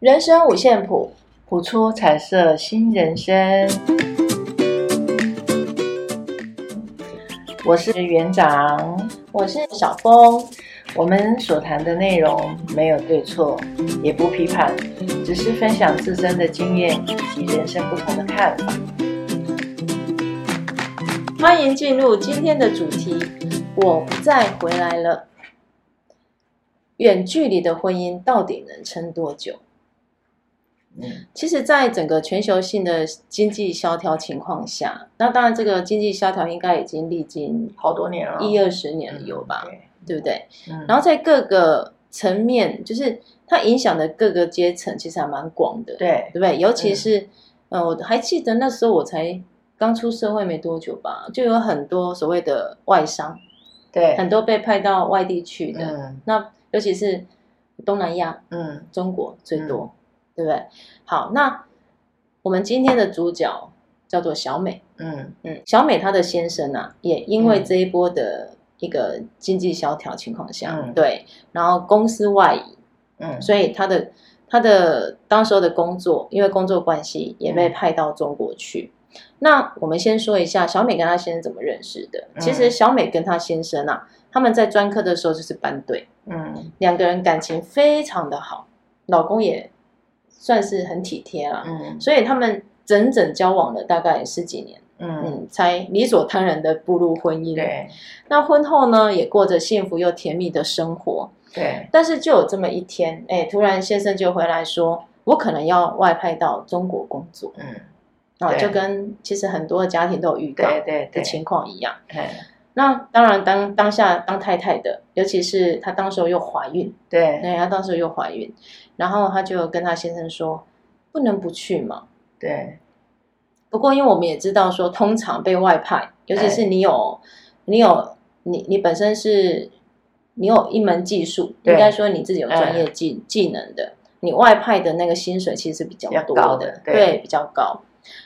人生五线谱，谱出彩色新人生。我是园长，我是小峰。我们所谈的内容没有对错，也不批判，只是分享自身的经验以及人生不同的看法。欢迎进入今天的主题。我不再回来了。远距离的婚姻到底能撑多久？嗯，其实，在整个全球性的经济萧条情况下，那当然，这个经济萧条应该已经历经好多年了，一二十年了有吧？对，对不对？嗯，然后在各个层面，就是它影响的各个阶层，其实还蛮广的，对，对不对？尤其是，嗯，我还记得那时候我才刚出社会没多久吧，就有很多所谓的外商，对，很多被派到外地去的，嗯，那。尤其是东南亚，嗯，中国最多，嗯、对不对？好，那我们今天的主角叫做小美，嗯嗯，小美她的先生啊，也因为这一波的一个经济萧条情况下，嗯、对，然后公司外移，嗯，所以她的她的当时候的工作，因为工作关系，也被派到中国去。嗯、那我们先说一下小美跟她先生怎么认识的。嗯、其实小美跟她先生啊。他们在专科的时候就是班队，嗯，两个人感情非常的好，老公也算是很体贴了，嗯，所以他们整整交往了大概十几年，嗯，嗯，才理所当然的步入婚姻。对，那婚后呢，也过着幸福又甜蜜的生活。对，但是就有这么一天，哎，突然先生就回来说，我可能要外派到中国工作，嗯，啊，就跟其实很多的家庭都有预告的情况一样，对。那当然当，当当下当太太的，尤其是她当时候又怀孕，对，对，她当时候又怀孕，然后他就跟他先生说，不能不去嘛。对。不过，因为我们也知道说，通常被外派，尤其是你有，哎、你有，你你本身是，你有一门技术，对应该说你自己有专业技、哎、技能的，你外派的那个薪水其实是比较多的，的对，对，比较高。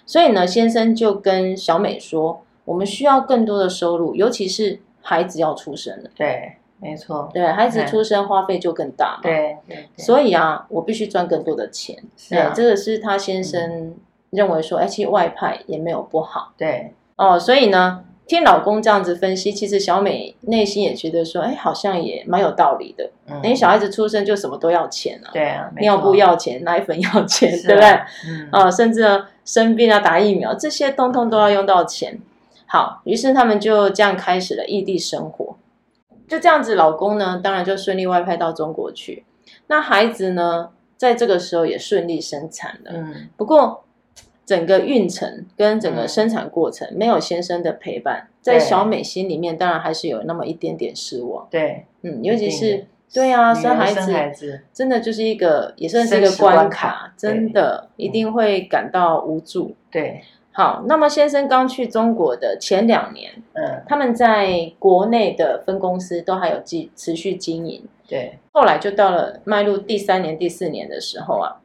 所以呢，先生就跟小美说。我们需要更多的收入，尤其是孩子要出生了。对，没错。对，孩子出生花费就更大嘛。对对。所以啊，我必须赚更多的钱。对，这个是他先生认为说，哎，其实外派也没有不好。对。哦，所以呢，听老公这样子分析，其实小美内心也觉得说，哎，好像也蛮有道理的。嗯。因为小孩子出生就什么都要钱啊。对啊。尿布要钱，奶粉要 钱，对不对？嗯。啊，甚至呢，生病啊，打疫苗，这些通通都要用到钱。好，于是他们就这样开始了异地生活，就这样子，老公呢，当然就顺利外派到中国去。那孩子呢，在这个时候也顺利生产了。嗯，不过整个孕程跟整个生产过程没有先生的陪伴，在小美心里面当然还是有那么一点点失望。对，嗯，尤其是对啊，生孩子真的就是一个也算是一个关卡，真的一定会感到无助。对。好，那么先生刚去中国的前两年，嗯，他们在国内的分公司都还有继持续经营，对。后来就到了迈入第三年、第四年的时候啊，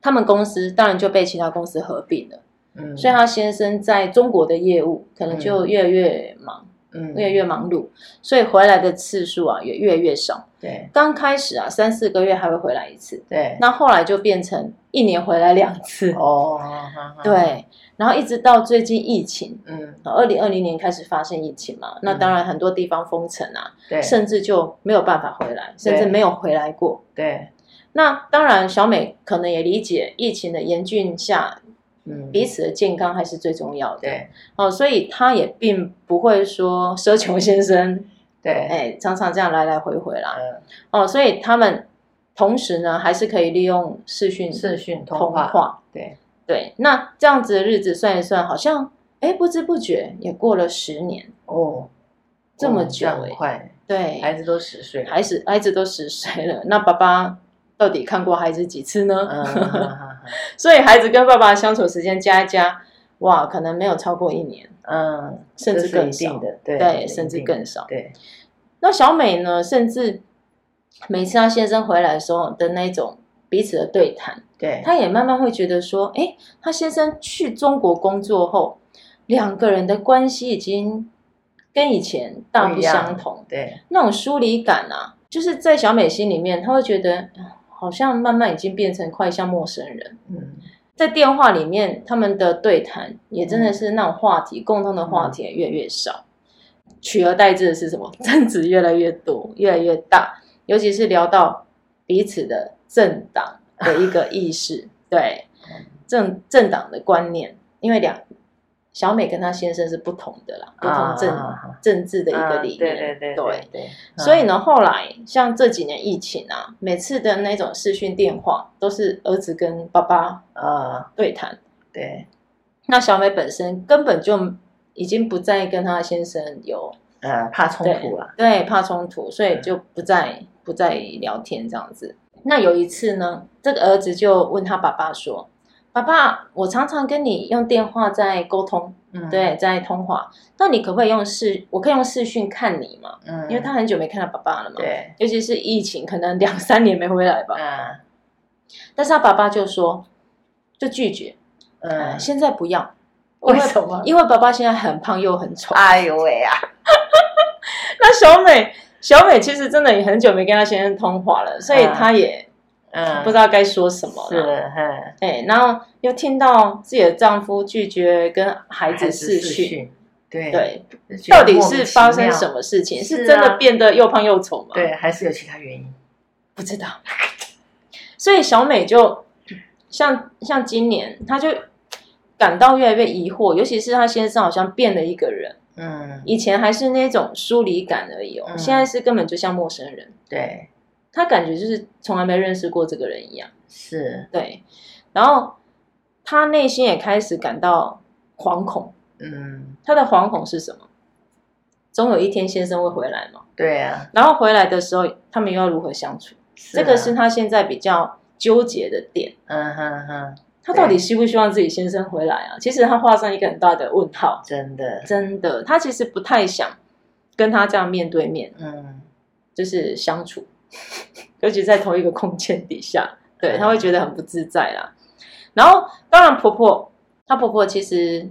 他们公司当然就被其他公司合并了，嗯，所以他先生在中国的业务可能就越来越忙。嗯嗯，越来越忙碌，所以回来的次数啊也越来越少。对，刚开始啊三四个月还会回来一次。对，那后来就变成一年回来两次。哦，对，然后一直到最近疫情，嗯，二零二零年开始发生疫情嘛，那当然很多地方封城啊，对，甚至就没有办法回来，甚至没有回来过。对，那当然小美可能也理解疫情的严峻下。嗯，彼此的健康还是最重要的。对，哦，所以他也并不会说奢求先生，对，哎，常常这样来来回回啦。嗯，哦，所以他们同时呢，还是可以利用视讯、视讯通话。对对，那这样子的日子算一算，好像哎，不知不觉也过了十年哦，这么久哎，快，对，孩子都十岁，孩子孩子都十岁了，那爸爸。到底看过孩子几次呢？嗯、所以孩子跟爸爸相处时间加一加，哇，可能没有超过一年，嗯，甚至更少的，对，对，甚至更少。对，那小美呢？甚至每次她先生回来的时候的那种彼此的对谈，对，她也慢慢会觉得说，哎，她先生去中国工作后，两个人的关系已经跟以前大不相同，对，那种疏离感啊。就是在小美心里面，她会觉得好像慢慢已经变成快像陌生人。嗯，在电话里面，他们的对谈也真的是那种话题，嗯、共同的话题也越来越少，取而代之的是什么？争执越来越多，越来越大，尤其是聊到彼此的政党的一个意识，对政政党的观念，因为两。小美跟她先生是不同的啦，不同政、啊、政治的一个理念，啊、对对对对，对，对，所以呢，后来像这几年疫情啊，每次的那种视讯电话都是儿子跟爸爸啊。对谈，对，那小美本身根本就已经不再跟她先生有呃怕冲突了，对，怕冲突，所以就不再不再聊天这样子。那有一次呢，这个儿子就问他爸爸说。爸爸，我常常跟你用电话在沟通，嗯，对，在通话。那你可不可以用视？我可以用视讯看你嘛？嗯，因为他很久没看到爸爸了嘛，对，尤其是疫情，可能两三年没回来吧。嗯，但是他爸爸就说，就拒绝，嗯，现在不要。为什么？因为爸爸现在很胖又很丑。哎呦喂啊！那小美，小美其实真的也很久没跟他先生通话了，所以他也。嗯，不知道该说什么了。是，哎、欸，然后又听到自己的丈夫拒绝跟孩子视讯，对对，到底是发生什么事情？是，啊、是真的变得又胖又丑吗？对，还是有其他原因？不知道。所以小美就像像今年，她就感到越来越疑惑，尤其是她先生好像变了一个人。嗯，以前还是那种疏离感而已哦，嗯、现在是根本就像陌生人。对。他感觉就是从来没认识过这个人一样，是对，然后他内心也开始感到惶恐。嗯，他的惶恐是什么？总有一天先生会回来嘛？对呀、啊。然后回来的时候，他们又要如何相处？啊、这个是他现在比较纠结的点。嗯哼哼。他到底希不希望自己先生回来啊？其实他画上一个很大的问号。真的，真的，他其实不太想跟他这样面对面，嗯，就是相处。尤其在同一个空间底下，对，她会觉得很不自在啦。然后，当然婆婆，她婆婆其实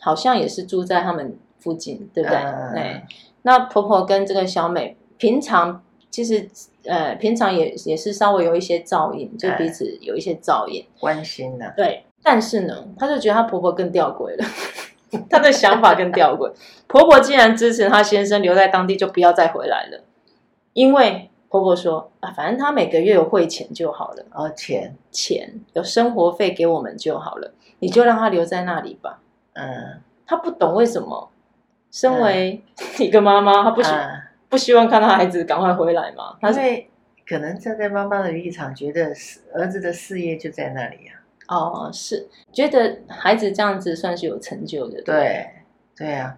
好像也是住在他们附近，对不对？嗯、对。那婆婆跟这个小美平常其实呃平常也也是稍微有一些照应，就彼此有一些照应、嗯、关心的、啊。对。但是呢，她就觉得她婆婆更吊诡了，她的想法更吊诡。婆婆既然支持她先生留在当地，就不要再回来了，因为。婆婆说：“啊，反正她每个月有汇钱就好了。哦，钱钱有生活费给我们就好了，你就让她留在那里吧。”嗯，他不懂为什么，身为一个妈妈，她不希、嗯、不希望看到孩子赶快回来嘛？因为可能站在妈妈的立场，觉得儿子的事业就在那里呀、啊。哦，是觉得孩子这样子算是有成就的，对对呀。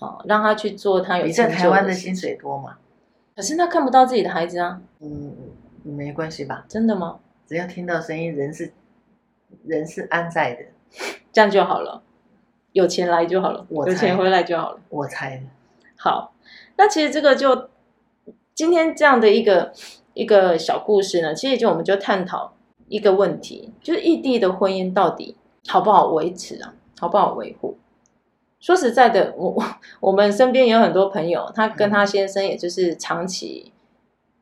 哦，让他去做他有成就的。你在台湾的薪水多吗？可是他看不到自己的孩子啊。嗯，没关系吧？真的吗？只要听到声音，人是人是安在的，这样就好了。有钱来就好了，我猜有钱回来就好了。我猜。好，那其实这个就今天这样的一个一个小故事呢，其实就我们就探讨一个问题，就是异地的婚姻到底好不好维持啊？好不好维护？说实在的，我我我们身边有很多朋友，他跟他先生也就是长期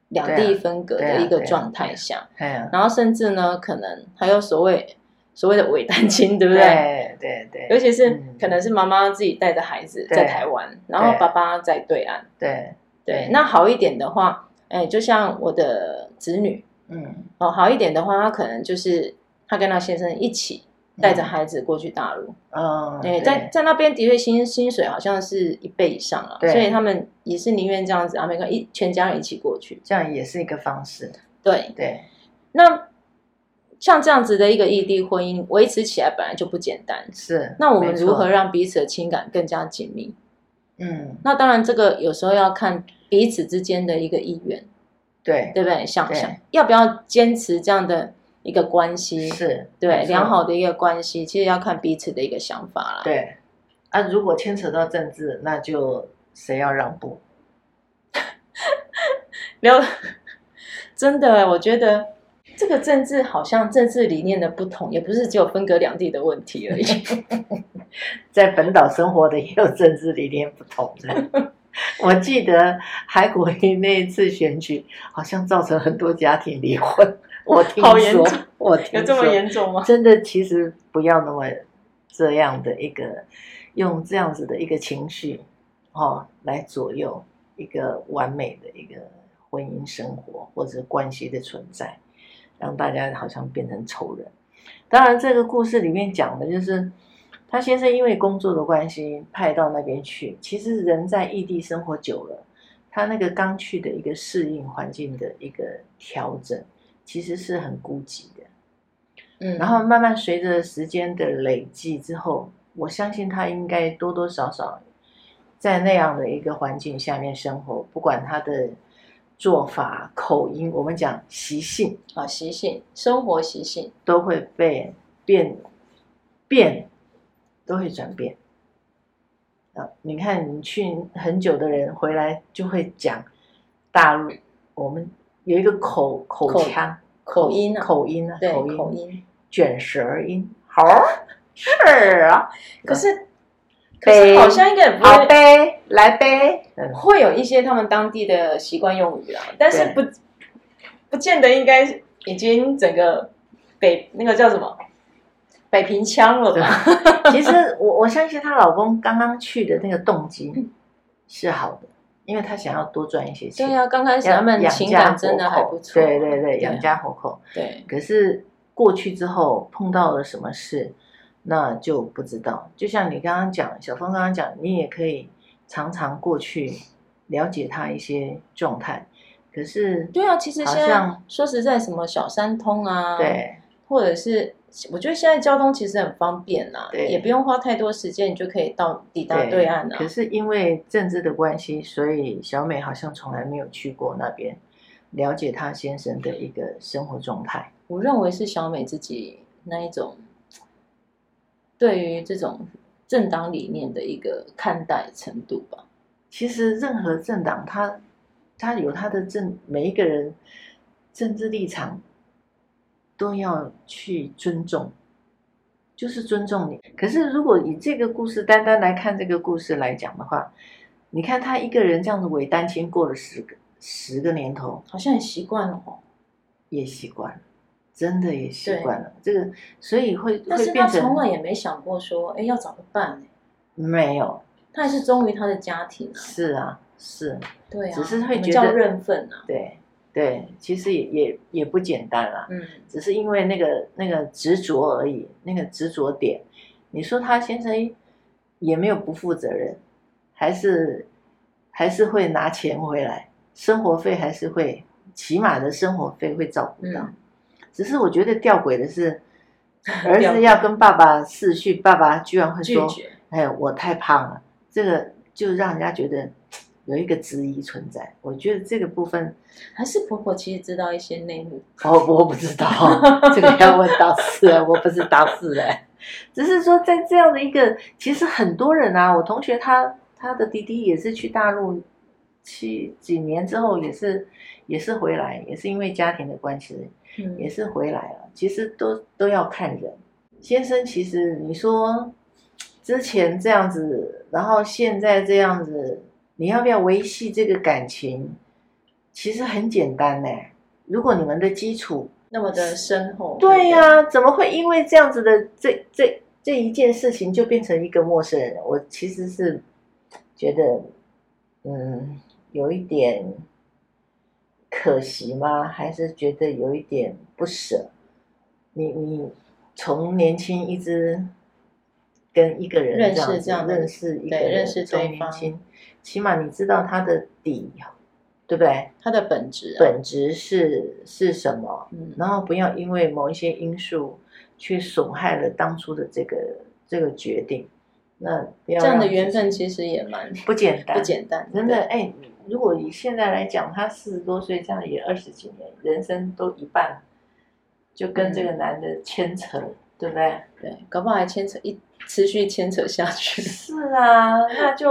两地分隔的一个状态下，然后甚至呢，可能还有所谓所谓的伪单亲，对不对？对对对，尤其是可能是妈妈自己带着孩子在台湾，然后爸爸在对岸，对对。那好一点的话，哎，就像我的子女，嗯，哦，好一点的话，他可能就是他跟他先生一起。带着孩子过去大陆，嗯，对，在在那边的确薪薪水好像是一倍以上了，所以他们也是宁愿这样子啊，没关系，一全家人一起过去，这样也是一个方式。对对，那像这样子的一个异地婚姻维持起来本来就不简单，是。那我们如何让彼此的情感更加紧密？嗯，那当然这个有时候要看彼此之间的一个意愿，对，对不对？想想要不要坚持这样的。一个关系是对良好的一个关系，其实要看彼此的一个想法啦。对啊，如果牵扯到政治，那就谁要让步？聊真的，我觉得这个政治好像政治理念的不同，也不是只有分隔两地的问题而已。在本岛生活的也有政治理念不同的。我记得海国瑜那一次选举，好像造成很多家庭离婚。我听好严重，我听有这么严重吗？真的，其实不要那么这样的一个，用这样子的一个情绪，哦，来左右一个完美的一个婚姻生活或者关系的存在，让大家好像变成仇人。当然，这个故事里面讲的就是他先生因为工作的关系派到那边去，其实人在异地生活久了，他那个刚去的一个适应环境的一个调整。其实是很孤寂的，嗯，然后慢慢随着时间的累积之后，我相信他应该多多少少在那样的一个环境下面生活，不管他的做法、口音，我们讲习性啊，习性、生活习性都会被变变，都会转变啊！你看，你去很久的人回来就会讲大陆，我们。有一个口口腔口音口音啊，口音。口音。卷舌音，好 是啊，可是可是好像应该也不会，好呗，来呗，会有一些他们当地的习惯用语啊，但是不不见得应该已经整个北那个叫什么？北平腔了吧？其实我我相信她老公刚刚去的那个动机是好的。因为他想要多赚一些钱，对啊，刚开始他们情感真的还不错，对对对，养家糊口。对，可是过去之后碰到了什么事，那就不知道。就像你刚刚讲，小峰刚刚讲，你也可以常常过去了解他一些状态。可是，对啊，其实现在说实在，什么小三通啊，对，或者是。我觉得现在交通其实很方便呐，对，也不用花太多时间，你就可以到抵达对岸了。可是因为政治的关系，所以小美好像从来没有去过那边，了解她先生的一个生活状态。我认为是小美自己那一种对于这种政党理念的一个看待程度吧。其实任何政党，他他有他的政，每一个人政治立场。都要去尊重，就是尊重你。可是如果以这个故事单单来看这个故事来讲的话，你看他一个人这样子伪单亲过了十个十个年头，好像也习惯了哦，也习惯了，真的也习惯了这个，所以会但是他从来也没想过说，哎，要找个伴呢？没有，他还是忠于他的家庭啊。是啊，是，对啊，只是会觉得认份啊，对。对，其实也也也不简单啦，嗯，只是因为那个那个执着而已，那个执着点。你说他先生也没有不负责任，还是还是会拿钱回来，生活费还是会，起码的生活费会照顾到。嗯，只是我觉得吊诡的是，儿子要跟爸爸视讯，爸爸居然会说：“哎，我太胖了。”这个就让人家觉得。有一个质疑存在，我觉得这个部分还是婆婆其实知道一些内幕。哦，我不知道，这个要问当事人，我不是当事人，只是说在这样的一个，其实很多人啊，我同学他他的弟弟也是去大陆，去几年之后也是也是回来，也是因为家庭的关系，嗯，也是回来了。其实都都要看人。先生，其实你说之前这样子，然后现在这样子。你要不要维系这个感情？其实很简单呢。如果你们的基础那么的深厚，对呀、啊，怎么会因为这样子的这这这一件事情就变成一个陌生人？我其实是觉得，嗯，有一点可惜吗？还是觉得有一点不舍？你你从年轻一直跟一个人认识这样认识，一个人，认识从年轻。起码你知道他的底，对不对？他的本质、啊，本质是是什么？嗯，然后不要因为某一些因素去损害了当初的这个这个决定。那不要这样的缘分其实也蛮不简单，不简单。真的，哎，如果以现在来讲，他四十多岁，这样也二十几年，人生都一半，就跟这个男的牵扯，嗯、对不对？对，搞不好还牵扯一持续牵扯下去。是啊，那就。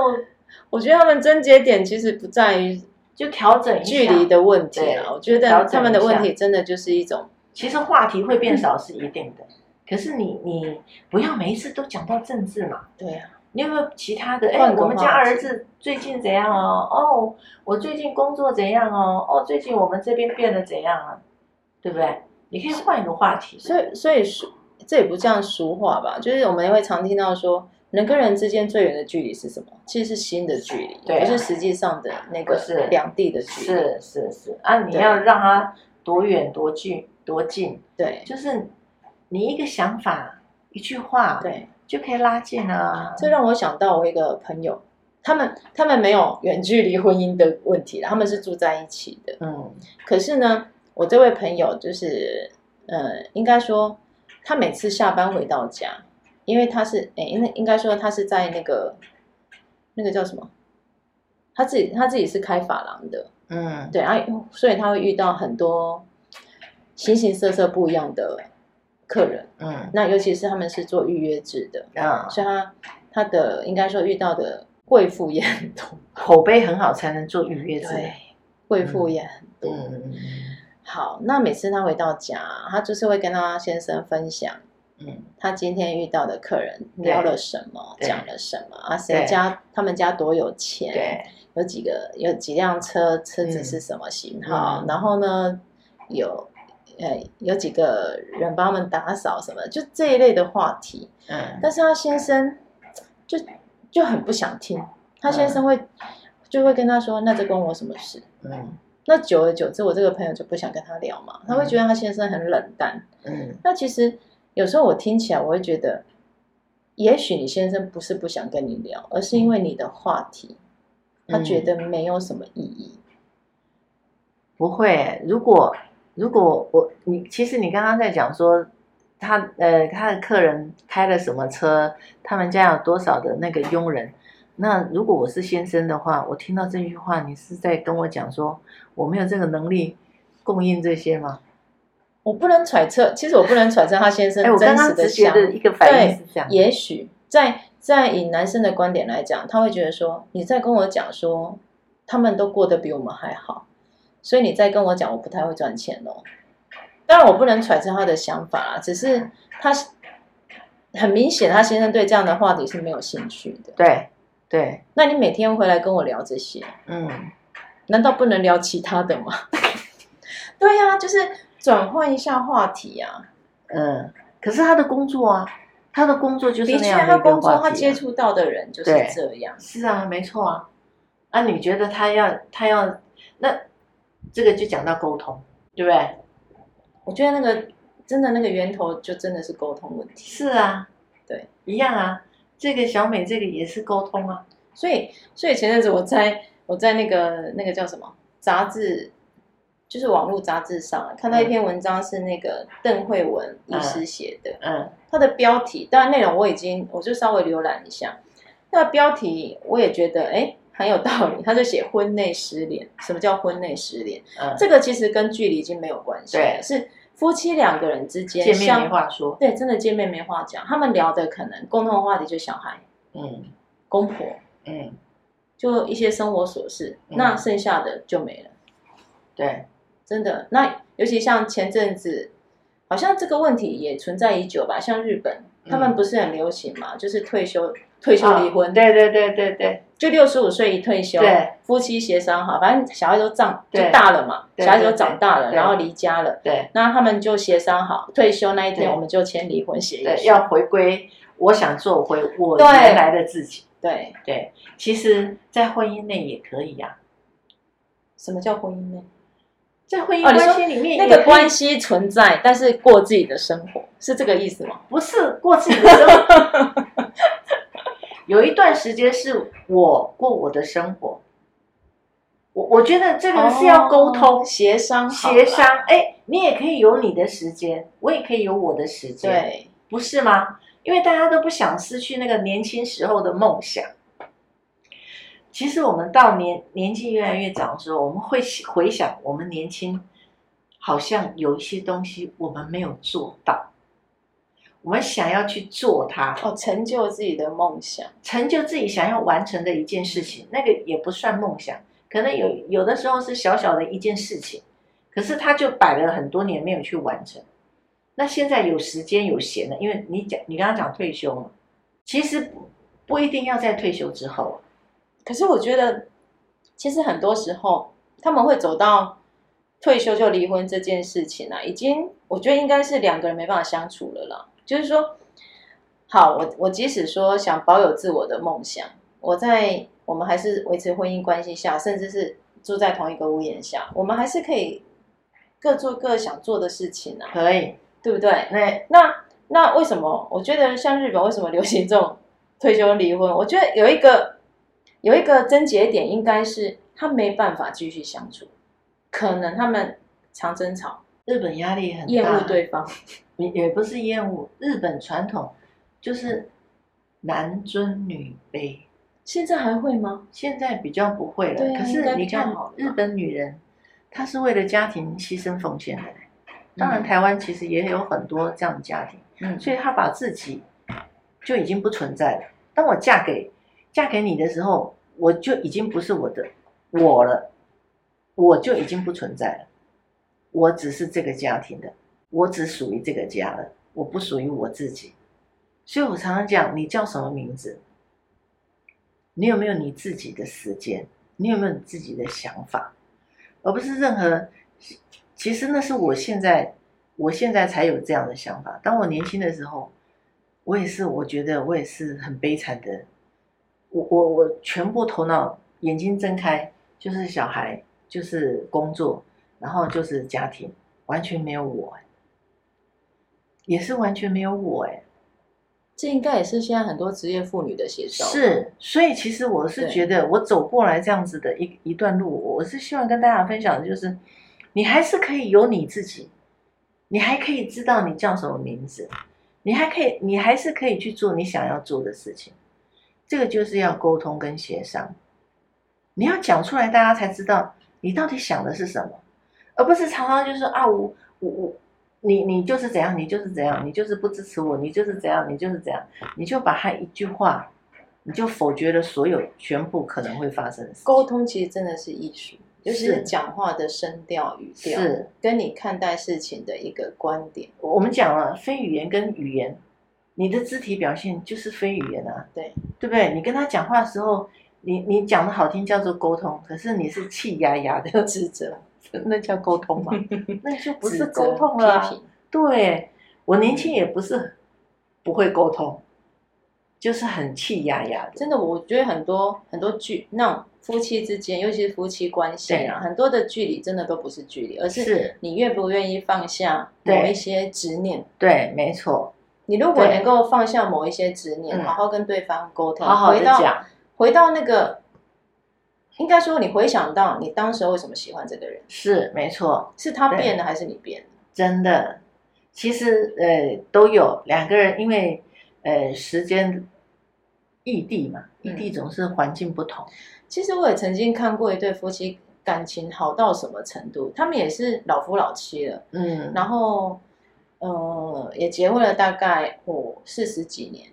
我觉得他们症结点其实不在于就调整距离的问题啊。我觉得他们的问题真的就是一种，其实话题会变少是一定的。可是你你不要每一次都讲到政治嘛。对啊。你有没有其他的？哎，我们家儿子最近怎样哦？哦，我最近工作怎样哦？哦，最近我们这边变得怎样啊？对不对？你可以换一个话题。所以，所以俗这也不像俗话吧？就是我们也会常听到说，人跟人之间最远的距离是什么？其实是心的距离，对啊，不是实际上的那个是两地的距离。是是是啊，你要让他多远多近多近，对，就是你一个想法一句话，对，就可以拉近了啊。这让我想到我一个朋友。他们他们没有远距离婚姻的问题，他们是住在一起的。嗯，可是呢，我这位朋友就是，呃，应该说他每次下班回到家，因为他是，哎，应应该说他是在那个那个叫什么？他自己他自己是开发廊的。嗯，对啊，所以他会遇到很多形形色色不一样的客人。嗯，那尤其是他们是做预约制的。嗯，所以他他的应该说遇到的。贵妇也很多，口碑很好才能做预约制。对，贵妇也很多。嗯，好，那每次他回到家，他就是会跟他先生分享，嗯，他今天遇到的客人聊了什么，讲了什么啊？谁家他们家多有钱？对，有几个有几辆车，车子是什么型号？然后呢，有呃有几个人帮他们打扫什么？就这一类的话题。嗯，但是他先生就。就很不想听，他先生会、嗯、就会跟他说：“那这关我什么事？”嗯，那久而久之，我这个朋友就不想跟他聊嘛。他会觉得他先生很冷淡。嗯，那其实有时候我听起来，我会觉得，也许你先生不是不想跟你聊，而是因为你的话题，他觉得没有什么意义。嗯、不会，如果如果我你其实你刚刚在讲说。他呃，他的客人开了什么车？他们家有多少的那个佣人？那如果我是先生的话，我听到这句话，你是在跟我讲说我没有这个能力供应这些吗？我不能揣测，其实我不能揣测他先生真实的想。的一个反应是这样。也许在在以男生的观点来讲，他会觉得说你在跟我讲说他们都过得比我们还好，所以你在跟我讲我不太会赚钱哦。当然，我不能揣测他的想法啊，只是他很明显，他先生对这样的话题是没有兴趣的。对，对。那你每天回来跟我聊这些，嗯，难道不能聊其他的吗？对呀、啊，就是转换一下话题啊。嗯，可是他的工作啊，他的工作就是那样他工作他接触到的人就是这样。是啊，没错啊。啊，你觉得他要他要那这个就讲到沟通，对不对？我觉得那个真的那个源头就真的是沟通问题。是啊，对，一样啊。这个小美这个也是沟通啊。所以，所以前阵子我在我在那个那个叫什么杂志，就是网络杂志上看到一篇文章，是那个邓惠文医师写的。嗯。他的标题，当然内容我已经我就稍微浏览一下。那个标题我也觉得哎很有道理。他就写婚内失联，什么叫婚内失联？嗯。这个其实跟距离已经没有关系了，是。夫妻两个人之间见面没话说，对，真的见面没话讲。他们聊的可能共同话题就小孩，嗯，公婆，嗯，就一些生活琐事，嗯，那剩下的就没了。对，真的。那尤其像前阵子，好像这个问题也存在已久吧？像日本，嗯，他们不是很流行嘛？就是退休。退休离婚，对对对对对，就六十五岁一退休，夫妻协商好，反正小孩都长就大了嘛，小孩都长大了，然后离家了，对，那他们就协商好，退休那一天我们就签离婚协议，要回归我想做回我原来的自己，对对，其实，在婚姻内也可以呀。什么叫婚姻内？在婚姻关系里面，那个关系存在，但是过自己的生活，是这个意思吗？不是过自己的生活。有一段时间是我过我的生活，我我觉得这个是要沟通、协商、协商。哎，你也可以有你的时间，我也可以有我的时间，对，不是吗？因为大家都不想失去那个年轻时候的梦想。其实我们到年年纪越来越长的时候，我们会回想我们年轻，好像有一些东西我们没有做到。我们想要去做它，哦，成就自己的梦想，成就自己想要完成的一件事情，那个也不算梦想，可能有有的时候是小小的一件事情，可是他就摆了很多年没有去完成。那现在有时间有闲了，因为你讲你刚刚讲退休嘛，其实不一定要在退休之后。可是我觉得，其实很多时候他们会走到退休就离婚这件事情啊，已经。我觉得应该是两个人没办法相处了啦。就是说，好，我我即使说想保有自我的梦想，我在我们还是维持婚姻关系下，甚至是住在同一个屋檐下，我们还是可以各做各想做的事情啊，可以，对不对？对。那那为什么？我觉得像日本为什么流行这种退休离婚？我觉得有一个有一个症结点，应该是他没办法继续相处，可能他们常争吵。日本压力很大，厌恶对方，也也不是厌恶。日本传统就是男尊女卑，现在还会吗？现在比较不会了。啊，可是你看，日本女人她是为了家庭牺牲奉献的。当然，台湾其实也有很多这样的家庭，嗯，所以她把自己就已经不存在了。当我嫁给嫁给你的时候，我就已经不是我的我了，我就已经不存在了。我只是这个家庭的，我只属于这个家了，我不属于我自己。所以我常常讲，你叫什么名字？你有没有你自己的时间？你有没有你自己的想法？而不是任何。其实那是我现在，我现在才有这样的想法。当我年轻的时候，我也是，我觉得我也是很悲惨的。我我我全部头脑眼睛睁开就是小孩，就是工作。然后就是家庭，完全没有我，也是完全没有我哎。这应该也是现在很多职业妇女的写照。是，所以其实我是觉得，我走过来这样子的一一段路，我是希望跟大家分享的就是，你还是可以有你自己，你还可以知道你叫什么名字，你还可以，你还是可以去做你想要做的事情。这个就是要沟通跟协商，你要讲出来，大家才知道你到底想的是什么。而不是常常就是啊，我我我，你你就是怎样，你就是怎样，你就是不支持我，你就是怎样，你就是怎样，你就把他一句话，你就否决了所有全部可能会发生的事。沟通其实真的是艺术，就是讲话的声调语调，是跟你看待事情的一个观点。我们讲了非语言跟语言，你的肢体表现就是非语言啊，对对不对？你跟他讲话的时候，你你讲的好听叫做沟通，可是你是气压压的指责。那叫沟通吗？那就不是沟通了啊。对，我年轻也不是不会沟通，就是很气压压的。真的，我觉得很多很多距那种夫妻之间，尤其是夫妻关系啊，很多的距离真的都不是距离，而是你愿不愿意放下某一些执念。对，没错。你如果能够放下某一些执念，好好跟对方沟通，好好的讲，回到那个。应该说，你回想到你当时为什么喜欢这个人？是没错，是他变了还是你变了？真的，其实呃都有两个人，因为呃时间异地嘛，异地总是环境不同。其实我也曾经看过一对夫妻感情好到什么程度，他们也是老夫老妻了，嗯，然后呃也结婚了大概我四十几年。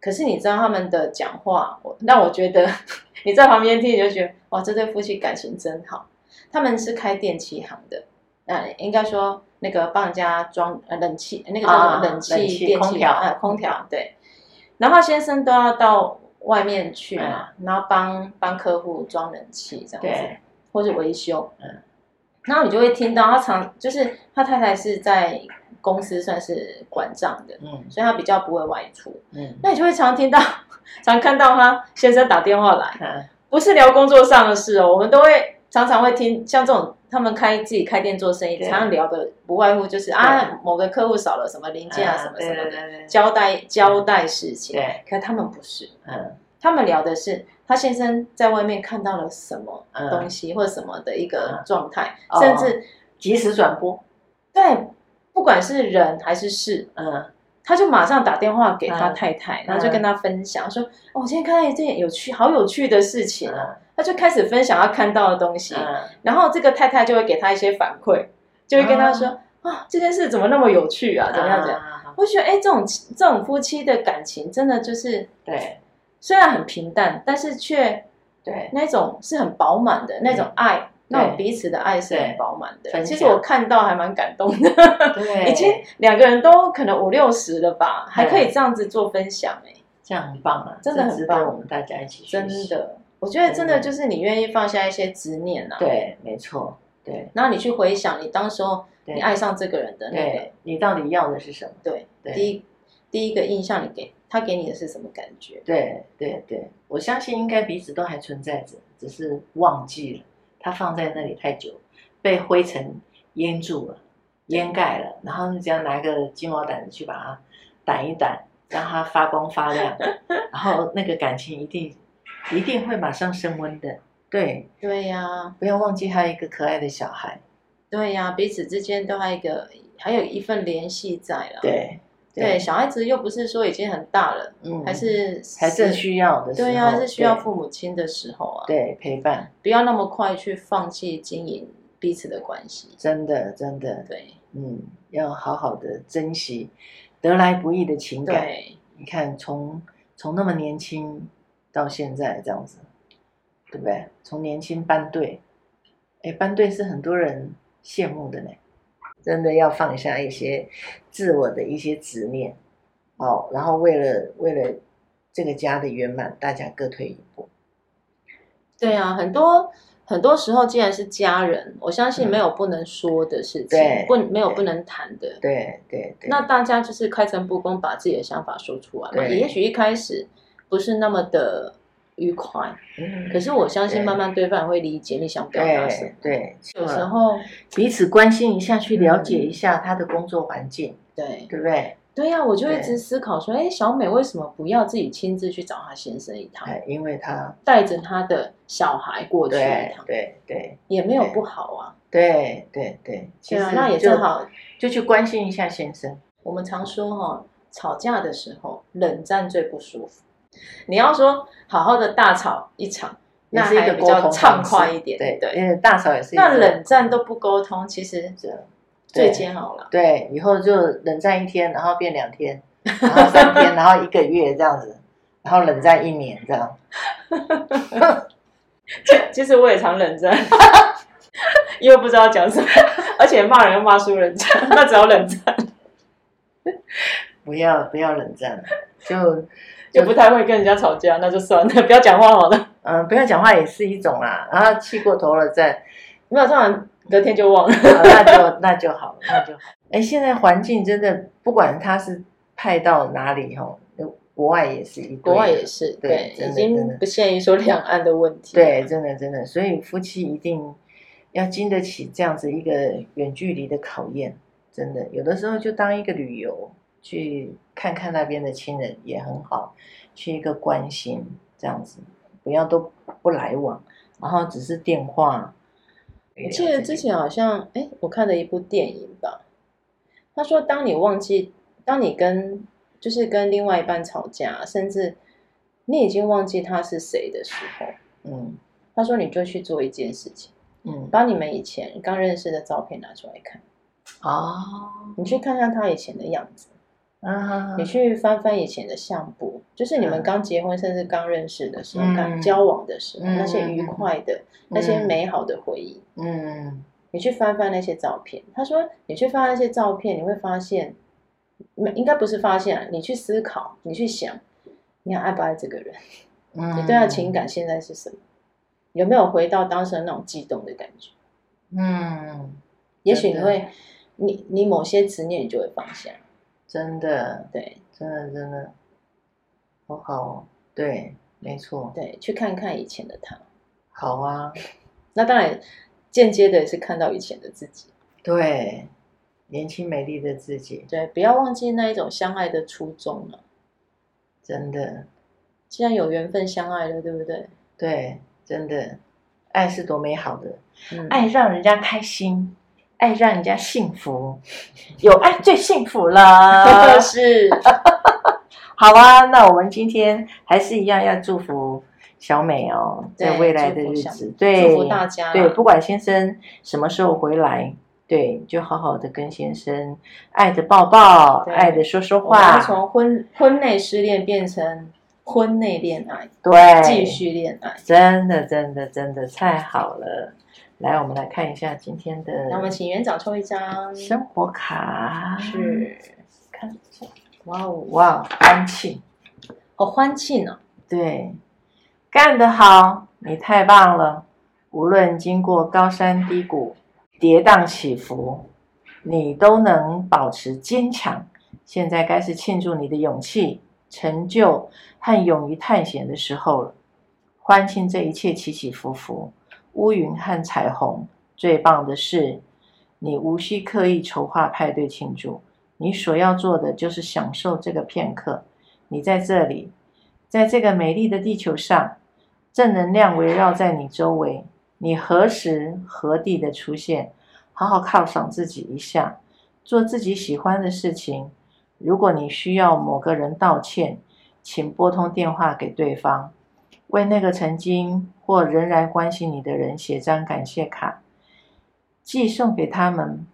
可是你知道他们的讲话，让我觉得 你在旁边听你就觉得哇，这对夫妻感情真好。他们是开电器行的，呃，应该说那个帮人家装呃冷气，那个叫什么冷气电器啊，空调对。然后先生都要到外面去嘛，然后帮帮客户装冷气这样子，或是维修。嗯，然后你就会听到他常就是他太太是在。公司算是管账的，嗯，所以他比较不会外出，嗯，那你就会常听到，常看到他先生打电话来，嗯，不是聊工作上的事哦，我们都会常常会听，像这种他们开自己开店做生意，常常聊的不外乎就是啊，某个客户少了什么零件啊，什么什么的，交代交代事情，对，可他们不是，嗯，他们聊的是他先生在外面看到了什么东西或者什么的一个状态，甚至及时转播，对。不管是人还是事，嗯，他就马上打电话给他太太，嗯、然后就跟他分享说：“哦，我今天看到一件有趣、好有趣的事情啊！”嗯、他就开始分享他看到的东西，嗯、然后这个太太就会给他一些反馈，就会跟他说：“啊、这件事怎么那么有趣啊？怎么样？子？”嗯、我觉得，哎，这种这种夫妻的感情真的就是对，虽然很平淡，但是却对那种是很饱满的那种爱。那种彼此的爱是很饱满的，其实我看到还蛮感动的。对，已经两个人都可能五六十了吧，还可以这样子做分享，哎，这样很棒啊，真的很棒。我们大家一起，真的，我觉得真的就是你愿意放下一些执念啊。对，没错，对。然后你去回想你当时候你爱上这个人的那个，你到底要的是什么？对，第一第一个印象，你给他给你的是什么感觉？对对对，我相信应该彼此都还存在着，只是忘记了，他放在那里太久，被灰尘淹住了，掩盖了，然后你只要拿个鸡毛掸子去把它掸一掸，让它发光发亮，然后那个感情一定一定会马上升温的。对对呀，不要忘记还有一个可爱的小孩。对呀，彼此之间都还有一个还有一份联系在了。对对，小孩子又不是说已经很大了，嗯，还是还是需要的时候。对呀，还是需要父母亲的时候啊。对，陪伴，不要那么快去放弃经营彼此的关系。真的，真的，对，嗯，要好好的珍惜得来不易的情感。对，你看，从从那么年轻到现在这样子。对不对？从年轻班队，哎，班队是很多人羡慕的呢。真的要放下一些自我的一些执念，哦，然后为了为了这个家的圆满，大家各退一步。对啊，很多很多时候，既然是家人，我相信没有不能说的事情，嗯、不没有不能谈的。对对对。那大家就是开诚布公，把自己的想法说出来嘛。也许一开始不是那么的。愉快，嗯，可是我相信慢慢对方会理解你想表达什么。对，有时候彼此关心一下，去了解一下他的工作环境，对，对不对？对呀，我就一直思考说，哎，小美为什么不要自己亲自去找她先生一趟？因为她带着她的小孩过去一趟，对对，也没有不好啊。对对对，其实那也正好，就去关心一下先生。我们常说哈，吵架的时候冷战最不舒服。你要说好好的大吵一场，那还比较畅快一点。对对，因为大吵也是一。那冷战都不沟通，其实最煎熬了。对，以后就冷战一天，然后变两天，然后三天，然后一个月这样子，然后冷战一年这样。其实我也常冷战，因为不知道讲什么，而且骂人又骂输人家，那只要冷战。不要不要冷战，就。就不太会跟人家吵架，那就算了，不要讲话好了。嗯，不要讲话也是一种啦。然后气过头了再，没有，突然隔天就忘了，那就那就好，那就好。哎，现在环境真的，不管他是派到哪里哈，国外也是一，国外也是对，已经不限于说两岸的问题。对，真的真的，所以夫妻一定要经得起这样子一个远距离的考验。真的，有的时候就当一个旅游。去看看那边的亲人也很好，去一个关心这样子，不要都不来往，然后只是电话。我记得之前好像，哎，我看了一部电影吧，他说，当你忘记，当你跟就是跟另外一半吵架，甚至你已经忘记他是谁的时候，嗯，他说你就去做一件事情，嗯，把你们以前刚认识的照片拿出来看，哦，你去看看他以前的样子。啊，你去翻翻以前的相簿，就是你们刚结婚甚至刚认识的时候，刚交往的时候，那些愉快的、那些美好的回忆。嗯，你去翻翻那些照片。他说，你去翻那些照片，你会发现，应该不是发现，你去思考，你去想，你还爱不爱这个人？嗯，你对他的情感现在是什么？有没有回到当时的那种激动的感觉？嗯，也许你会，你你某些执念，你就会放下。真的，对，真的真的，好好哦，对，没错，对，去看看以前的他，好啊，那当然，间接的也是看到以前的自己，对，年轻美丽的自己，对，不要忘记那一种相爱的初衷了，真的，既然有缘分相爱了，对不对？对，真的，爱是多美好的，嗯，爱让人家开心。爱让人家幸福，有爱最幸福了。是，好啊，那我们今天还是一样要祝福小美哦，在未来的日子，对，祝福大家。对，不管先生什么时候回来，对，就好好的跟先生爱的抱抱，爱的说说话。从婚婚内失恋变成婚内恋爱，对，继续恋爱，真的，真的，真的太好了。来，我们来看一下今天的。那我们请园长抽一张生活卡。是，看一下。哇哦，哇，欢庆，好欢庆呢。对，干得好，你太棒了。无论经过高山低谷，跌宕起伏，你都能保持坚强。现在该是庆祝你的勇气、成就和勇于探险的时候了。欢庆这一切起起伏伏，乌云和彩虹。最棒的是，你无需刻意筹划派对庆祝，你所要做的就是享受这个片刻。你在这里，在这个美丽的地球上，正能量围绕在你周围。你何时何地的出现，好好犒赏自己一下，做自己喜欢的事情。如果你需要某个人道歉，请拨通电话给对方，为那个曾经或仍然关心你的人写张感谢卡，寄送给他们。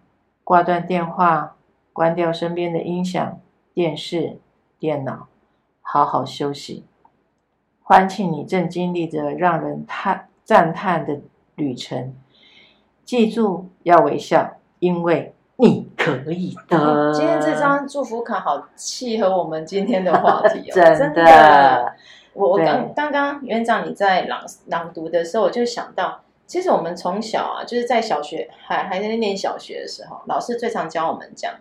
挂断电话，关掉身边的音响、电视、电脑，好好休息。欢庆你正经历着让人叹赞叹的旅程。记住要微笑，因为。你可以的。今天这张祝福卡好契合我们今天的话题哦，真的。真的我我刚刚刚园长你在朗朗读的时候，我就想到，其实我们从小啊，就是在小学还还在念小学的时候，老师最常教我们讲，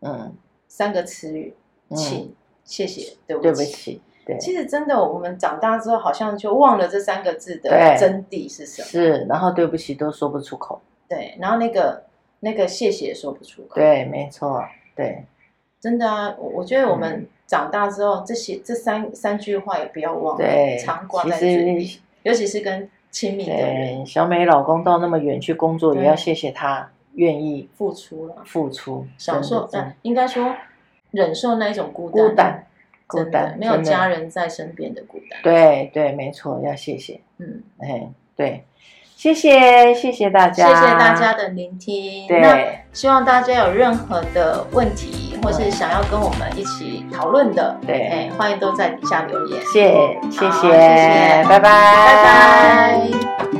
嗯，三个词语，请、嗯、谢谢，对不起，对不起。对，其实真的，我们长大之后好像就忘了这三个字的真谛是什么。是，然后对不起都说不出口。对，然后那个。那个谢谢说不出口。对，没错，对，真的啊，我我觉得我们长大之后，这些这三三句话也不要忘了，对，常挂在嘴里，尤其是跟亲密的人。小美老公到那么远去工作，也要谢谢他愿意付出了，付出，享受，嗯，应该说忍受那一种孤单，孤单，孤单，没有家人在身边的孤单。对对，没错，要谢谢，嗯，哎，对。谢谢，谢谢大家，谢谢大家的聆听。对，那希望大家有任何的问题，或是想要跟我们一起讨论的，对，哎，欢迎都在底下留言。谢谢，谢谢，谢谢，拜拜，拜拜。